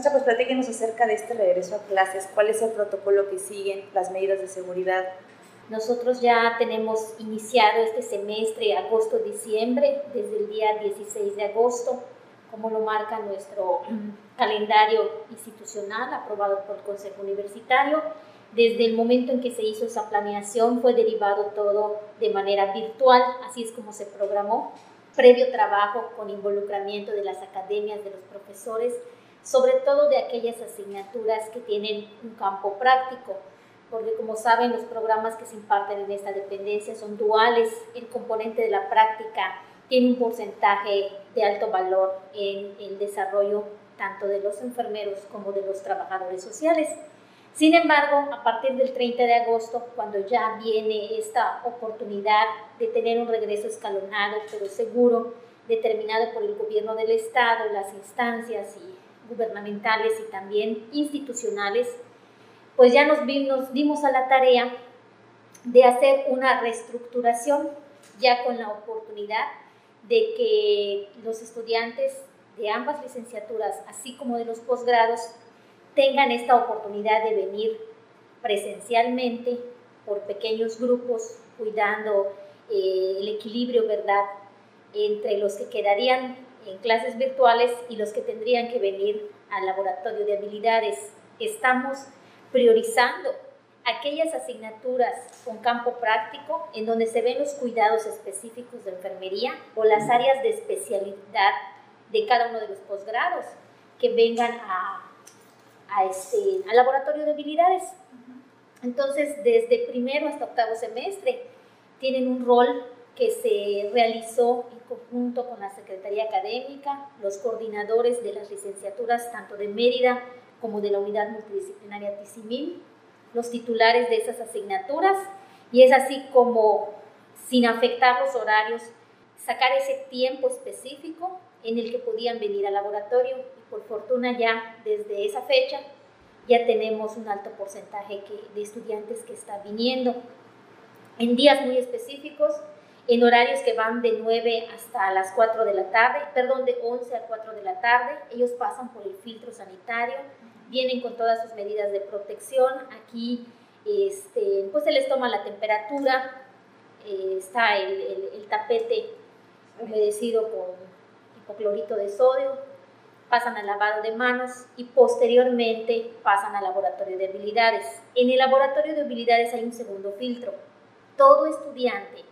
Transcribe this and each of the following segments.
Maestra, pues platíquenos acerca de este regreso a clases, cuál es el protocolo que siguen, las medidas de seguridad. Nosotros ya tenemos iniciado este semestre agosto-diciembre, desde el día 16 de agosto, como lo marca nuestro calendario institucional aprobado por el Consejo Universitario. Desde el momento en que se hizo esa planeación fue derivado todo de manera virtual, así es como se programó, previo trabajo con involucramiento de las academias, de los profesores, sobre todo de aquellas asignaturas que tienen un campo práctico, porque como saben los programas que se imparten en esta dependencia son duales, el componente de la práctica tiene un porcentaje de alto valor en el desarrollo tanto de los enfermeros como de los trabajadores sociales. Sin embargo, a partir del 30 de agosto, cuando ya viene esta oportunidad de tener un regreso escalonado, pero seguro, determinado por el gobierno del Estado, las instancias y gubernamentales y también institucionales, pues ya nos, dimos a la tarea de hacer una reestructuración ya con la oportunidad de que los estudiantes de ambas licenciaturas, así como de los posgrados, tengan esta oportunidad de venir presencialmente por pequeños grupos, cuidando eh, el equilibrio, ¿verdad?, entre los que quedarían en clases virtuales y los que tendrían que venir al laboratorio de habilidades. Estamos priorizando aquellas asignaturas con campo práctico en donde se ven los cuidados específicos de enfermería o las áreas de especialidad de cada uno de los posgrados que vengan a, a este, al laboratorio de habilidades. Entonces, desde primero hasta octavo semestre, tienen un rol que se realizó en conjunto con la Secretaría Académica, los coordinadores de las licenciaturas tanto de Mérida como de la Unidad Multidisciplinaria TICIMIM, los titulares de esas asignaturas, y es así como, sin afectar los horarios, sacar ese tiempo específico en el que podían venir al laboratorio. Y por fortuna ya desde esa fecha ya tenemos un alto porcentaje de estudiantes que está viniendo. En días muy específicos en horarios que van de 9 hasta las 4 de la tarde, perdón, de 11 a 4 de la tarde. Ellos pasan por el filtro sanitario, vienen con todas sus medidas de protección. Aquí este, pues se les toma la temperatura, eh, está el, el, tapete humedecido con hipoclorito de sodio, pasan al lavado de manos y posteriormente pasan al laboratorio de habilidades. En el laboratorio de habilidades hay un segundo filtro. Todo estudiante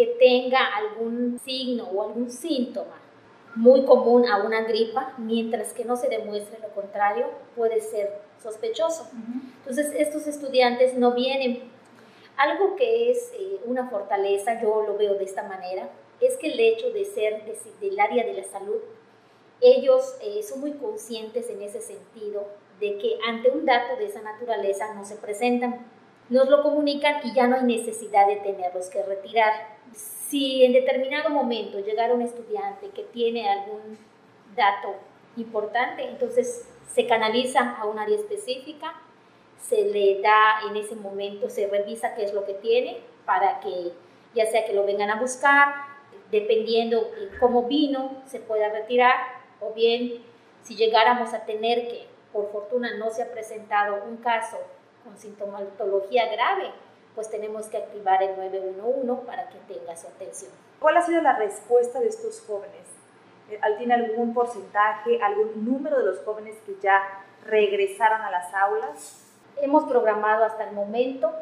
que tenga algún signo o algún síntoma muy común a una gripa, mientras que no se demuestre lo contrario, puede ser sospechoso. Entonces, estos estudiantes no vienen. Algo que es eh, una fortaleza, yo lo veo de esta manera, es que el hecho de ser del área de la salud, ellos eh, son muy conscientes en ese sentido de que ante un dato de esa naturaleza no se presentan nos lo comunican y ya no hay necesidad de tenerlos que retirar. Si en determinado momento llegara un estudiante que tiene algún dato importante, entonces se canaliza a un área específica, se le da en ese momento, se revisa qué es lo que tiene para que ya sea que lo vengan a buscar, dependiendo cómo vino, se pueda retirar, o bien si llegáramos a tener que, por fortuna no se ha presentado un caso con sintomatología grave, pues tenemos que activar el 911 para que tenga su atención. ¿Cuál ha sido la respuesta de estos jóvenes? Eh, ¿Tiene algún porcentaje, algún número de los jóvenes que ya regresaron a las aulas? Hemos programado hasta el momento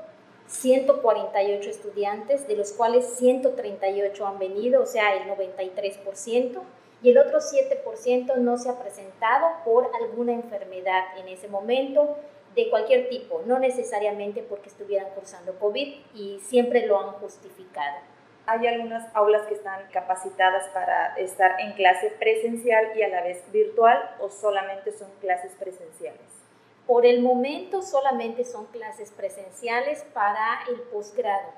148 estudiantes, de los cuales 138 han venido, o sea, el 93%, y el otro 7% no se ha presentado por alguna enfermedad en ese momento de cualquier tipo, no necesariamente porque estuvieran cursando COVID y siempre lo han justificado. ¿Hay algunas aulas que están capacitadas para estar en clase presencial y a la vez virtual o solamente son clases presenciales? Por el momento solamente son clases presenciales para el posgrado.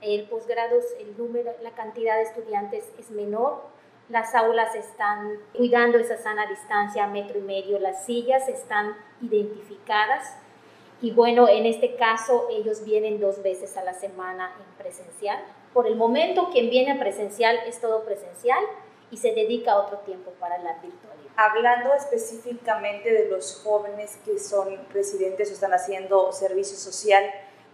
El posgrado, el número, la cantidad de estudiantes es menor, las aulas están cuidando esa sana distancia, metro y medio, las sillas están identificadas y bueno, en este caso ellos vienen dos veces a la semana en presencial. Por el momento quien viene a presencial es todo presencial y se dedica otro tiempo para la virtualidad. Hablando específicamente de los jóvenes que son residentes o están haciendo servicio social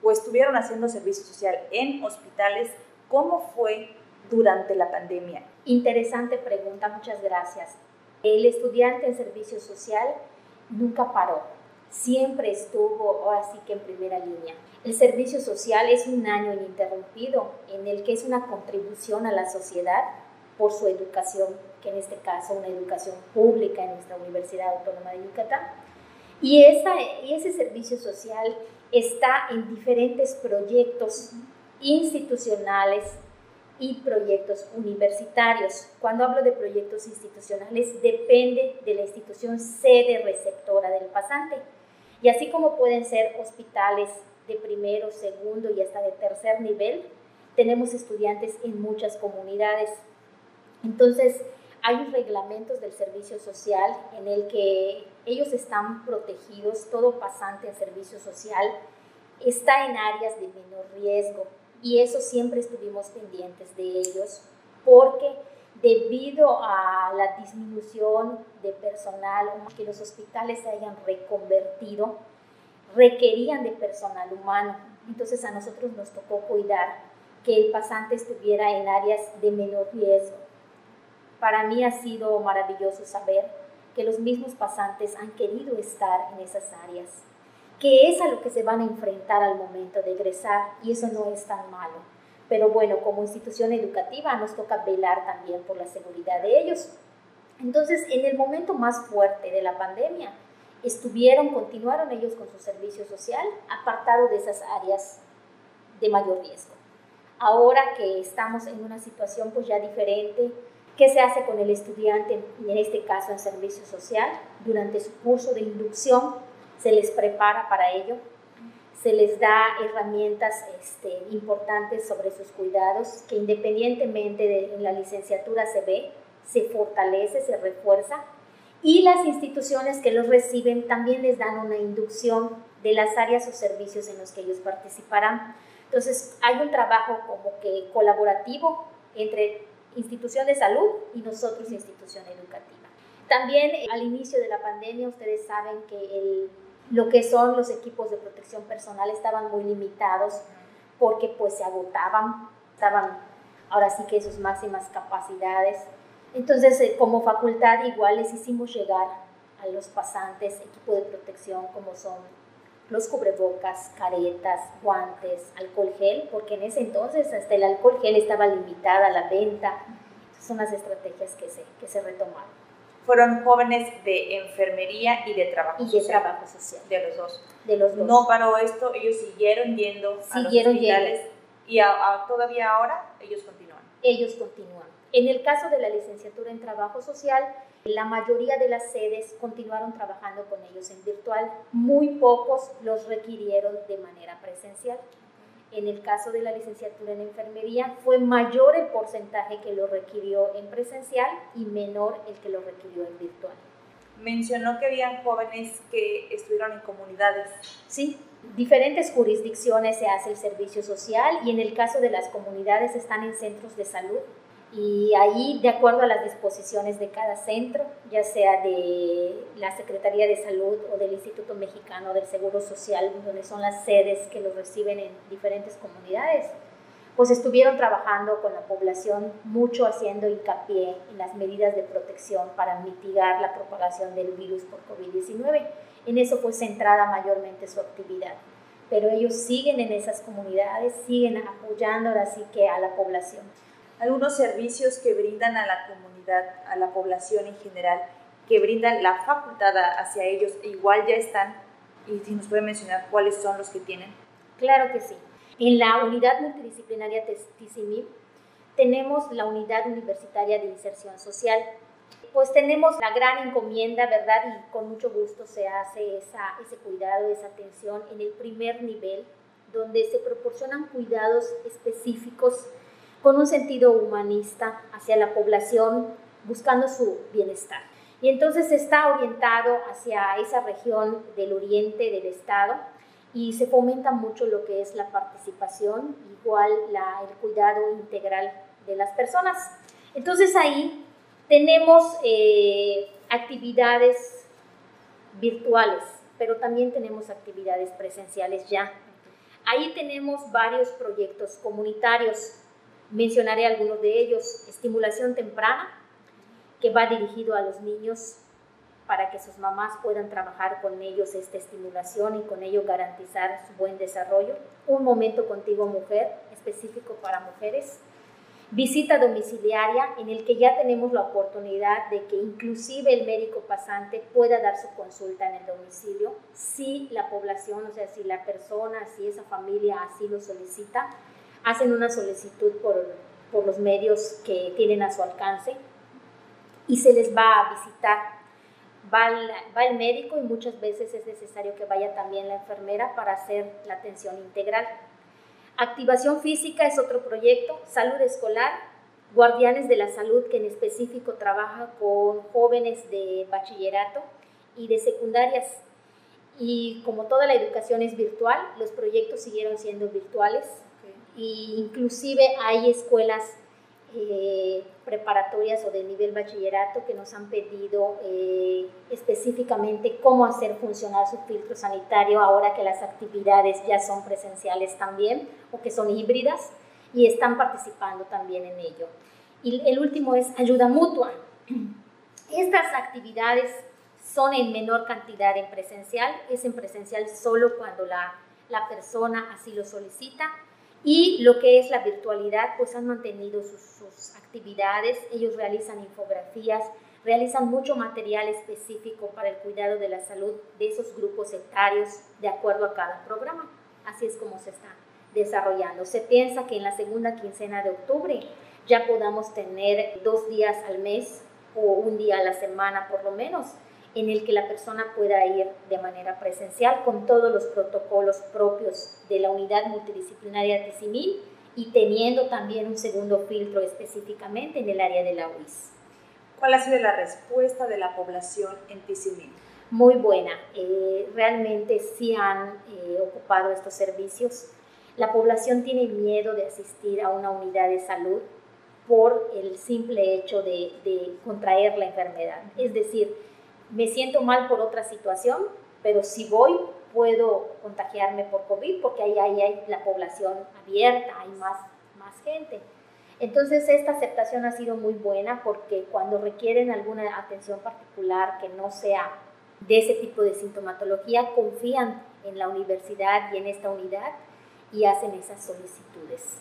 o estuvieron haciendo servicio social en hospitales, ¿cómo fue durante la pandemia? Interesante pregunta, muchas gracias. El estudiante en servicio social nunca paró, siempre estuvo así que en primera línea. El servicio social es un año ininterrumpido en el que es una contribución a la sociedad por su educación, que en este caso una educación pública en nuestra Universidad Autónoma de Yucatán. Y, esa, y ese servicio social está en diferentes proyectos institucionales y proyectos universitarios. Cuando hablo de proyectos institucionales, depende de la institución sede receptora del pasante. Y así como pueden ser hospitales de primero, segundo y hasta de tercer nivel, tenemos estudiantes en muchas comunidades. Entonces, hay reglamentos del servicio social en el que ellos están protegidos, todo pasante en servicio social está en áreas de menor riesgo y eso siempre estuvimos pendientes de ellos porque debido a la disminución de personal que los hospitales se hayan reconvertido, requerían de personal humano. Entonces a nosotros nos tocó cuidar que el pasante estuviera en áreas de menor riesgo. Para mí ha sido maravilloso saber que los mismos pasantes han querido estar en esas áreas, que es a lo que se van a enfrentar al momento de egresar y eso no es tan malo. Pero bueno, como institución educativa nos toca velar también por la seguridad de ellos. Entonces, en el momento más fuerte de la pandemia, estuvieron, continuaron ellos con su servicio social apartado de esas áreas de mayor riesgo. Ahora que estamos en una situación pues ya diferente, ¿qué se hace con el estudiante, en este caso en servicio social? Durante su curso de inducción se les prepara para ello, se les da herramientas este, importantes sobre sus cuidados, que independientemente de en la licenciatura se ve, se fortalece, se refuerza y las instituciones que los reciben también les dan una inducción de las áreas o servicios en los que ellos participarán. Entonces, hay un trabajo como que colaborativo entre institución de salud y nosotros, institución educativa. También eh, al inicio de la pandemia, ustedes saben que el, lo que son los equipos de protección personal estaban muy limitados porque pues se agotaban, estaban ahora sí que sus máximas capacidades entonces, eh, como facultad igual les hicimos llegar a los pasantes equipo de protección como son los cubrebocas, caretas, guantes, alcohol gel, porque en ese entonces hasta el alcohol gel estaba limitada la venta. son las estrategias que se, que se retomaron. Fueron jóvenes de enfermería y de trabajo y de trabajo social. De los dos. De los dos. No paró esto, ellos siguieron yendo a los hospitales y todavía ahora ellos continúan. Ellos continúan. En el caso de la licenciatura en trabajo social, la mayoría de las sedes continuaron trabajando con ellos en virtual, muy pocos los requirieron de manera presencial. En el caso de la licenciatura en enfermería, fue mayor el porcentaje que lo requirió en presencial y menor el que lo requirió en virtual. Mencionó que había jóvenes que estuvieron en comunidades. Sí, diferentes jurisdicciones se hace el servicio social y en el caso de las comunidades están en centros de salud y ahí, de acuerdo a las disposiciones de cada centro, ya sea de la Secretaría de Salud o del Instituto Mexicano del Seguro Social, donde son las sedes que los reciben en diferentes comunidades, pues estuvieron trabajando con la población mucho haciendo hincapié en las medidas de protección para mitigar la propagación del virus por COVID-19. En eso fue centrada mayormente su actividad. Pero ellos siguen en esas comunidades, siguen apoyando ahora sí que a la población algunos servicios que brindan a la comunidad, a la población en general, que brindan la facultad hacia ellos, igual ya están, y si nos puede mencionar cuáles son los que tienen. Claro que sí. En la unidad multidisciplinaria TICIMI tenemos la unidad universitaria de inserción social. Pues tenemos la gran encomienda, ¿verdad? Y con mucho gusto se hace esa, ese cuidado, esa atención en el primer nivel, donde se proporcionan cuidados específicos con un sentido humanista hacia la población, buscando su bienestar. Y entonces está orientado hacia esa región del oriente del estado y se fomenta mucho lo que es la participación, igual el cuidado integral de las personas. Entonces ahí Tenemos eh, actividades virtuales, pero también tenemos actividades presenciales ya. Ahí tenemos varios proyectos comunitarios. Mencionaré algunos de ellos. Estimulación temprana, que va dirigido a los niños para que sus mamás puedan trabajar con ellos esta estimulación y con ello garantizar su buen desarrollo. Un momento contigo mujer, específico para mujeres. Visita domiciliaria en el que ya tenemos la oportunidad de que inclusive el médico pasante pueda dar su consulta en el domicilio si la población, o sea, si la persona, si esa familia así lo solicita, hacen una solicitud por, por los medios que tienen a su alcance y se les va a visitar va el, médico y muchas veces es necesario que vaya también la enfermera para hacer la atención integral. Activación física es otro proyecto, salud escolar, guardianes de la salud que en específico trabaja con jóvenes de bachillerato y de secundarias. Y como toda la educación es virtual, los proyectos siguieron siendo virtuales. E inclusive hay escuelas eh, preparatorias o de nivel bachillerato que nos han pedido eh, específicamente cómo hacer funcionar su filtro sanitario ahora que las actividades ya son presenciales también o que son híbridas y están participando también en ello. Y el último es ayuda mutua. Estas actividades son en menor cantidad en presencial, es en presencial solo cuando la, la persona así lo solicita y lo que es la virtualidad, pues han mantenido sus, actividades, ellos realizan infografías, realizan mucho material específico para el cuidado de la salud de esos grupos etarios de acuerdo a cada programa. Así es como se está desarrollando. Se piensa que en la segunda quincena de octubre ya podamos tener dos días al mes o un día a la semana por lo menos en el que la persona pueda ir de manera presencial con todos los protocolos propios de la unidad multidisciplinaria TICIMIL y teniendo también un segundo filtro específicamente en el área de la UIS. ¿Cuál ha sido la respuesta de la población en TICIMIL? Muy buena, eh, realmente sí han eh, ocupado estos servicios. La población tiene miedo de asistir a una unidad de salud por el simple hecho de, de contraer la enfermedad. Es decir, me siento mal por otra situación, pero si voy puedo contagiarme por COVID porque ahí, hay la población abierta, hay más, más gente. Entonces esta aceptación ha sido muy buena porque cuando requieren alguna atención particular que no sea de ese tipo de sintomatología, confían en la universidad y en esta unidad y hacen esas solicitudes.